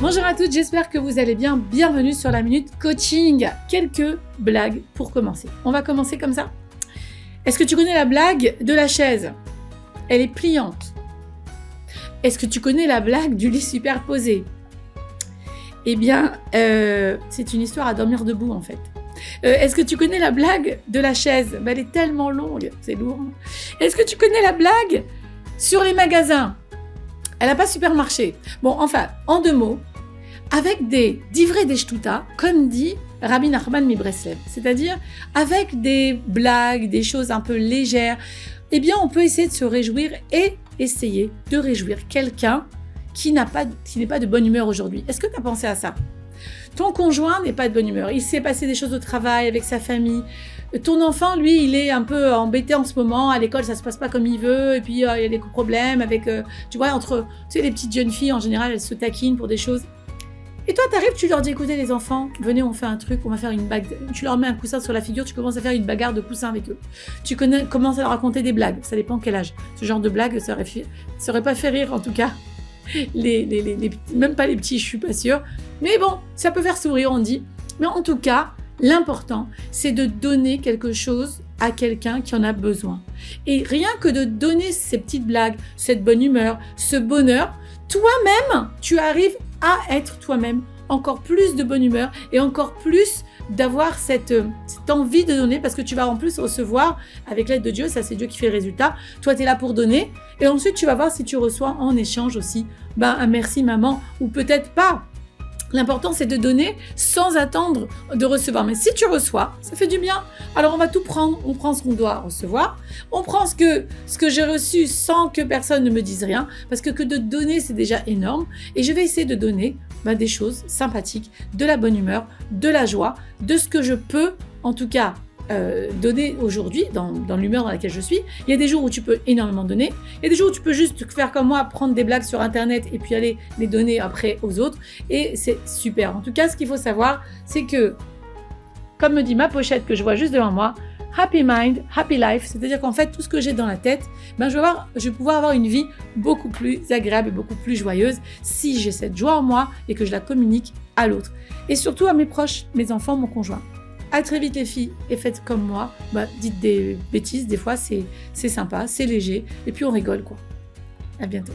Bonjour à toutes, j'espère que vous allez bien. Bienvenue sur la Minute Coaching. Quelques blagues pour commencer. On va commencer comme ça. Est-ce que tu connais la blague de la chaise? Elle est pliante. Est-ce que tu connais la blague du lit superposé? Eh bien, euh, c'est une histoire à dormir debout en fait. Euh, Est-ce que tu connais la blague de la chaise? Ben, Elle est tellement longue, c'est lourd. Est-ce que tu connais la blague sur les magasins? Elle n'a pas super marché. Bon, enfin, en deux mots, avec des divrei des shtuta, comme dit Rabbi Nachman Mibreslev, c'est-à-dire avec des blagues, des choses un peu légères, eh bien, on peut essayer de se réjouir et essayer de réjouir quelqu'un qui n'a pas, qui n'est pas de bonne humeur aujourd'hui. Est-ce que tu as pensé à ça? Ton conjoint n'est pas de bonne humeur. Il s'est passé des choses au travail, avec sa famille. Ton enfant, lui, il est un peu embêté en ce moment. À l'école, ça se passe pas comme il veut. Et puis, euh, il y a des problèmes avec, euh, tu vois, entre, tu sais, les petites jeunes filles, en général, elles se taquinent pour des choses. Et toi, t'arrives, tu leur dis, écoutez les enfants, venez, on fait un truc, on va faire une bague. Tu leur mets un coussin sur la figure, tu commences à faire une bagarre de coussins avec eux. Tu connais, commences à leur raconter des blagues, ça dépend quel âge. Ce genre de blague, ça aurait, fait, ça aurait pas fait rire, en tout cas. Même pas les petits, je suis pas sûre. Mais bon, ça peut faire sourire, on dit. Mais en tout cas, l'important, c'est de donner quelque chose à quelqu'un qui en a besoin. Et rien que de donner ces petites blagues, cette bonne humeur, ce bonheur, toi-même, tu arrives à être toi-même encore plus de bonne humeur et encore plus d'avoir cette, euh, cette envie de donner parce que tu vas en plus recevoir avec l'aide de Dieu, ça c'est Dieu qui fait le résultat. Toi tu es là pour donner et ensuite tu vas voir si tu reçois en échange aussi ben, un merci maman ou peut-être pas. L'important c'est de donner sans attendre de recevoir. Mais si tu reçois, ça fait du bien. Alors on va tout prendre, on prend ce qu'on doit recevoir, on prend ce que, ce que j'ai reçu sans que personne ne me dise rien parce que que de donner c'est déjà énorme et je vais essayer de donner bah, des choses sympathiques, de la bonne humeur, de la joie, de ce que je peux, en tout cas, euh, donner aujourd'hui, dans, dans l'humeur dans laquelle je suis. Il y a des jours où tu peux énormément donner, il y a des jours où tu peux juste faire comme moi, prendre des blagues sur Internet et puis aller les donner après aux autres. Et c'est super. En tout cas, ce qu'il faut savoir, c'est que, comme me dit ma pochette que je vois juste devant moi, Happy Mind, Happy Life, c'est-à-dire qu'en fait, tout ce que j'ai dans la tête, ben, je, vais je pouvoir avoir une vie beaucoup plus agréable et beaucoup plus joyeuse si j'ai cette joie en moi et que je la communique à l'autre. Et surtout à mes proches, mes enfants, mon conjoint. À très vite les filles, et faites comme moi, bah, dites des bêtises, des fois c'est c'est sympa, c'est léger, et puis on rigole quoi. À bientôt.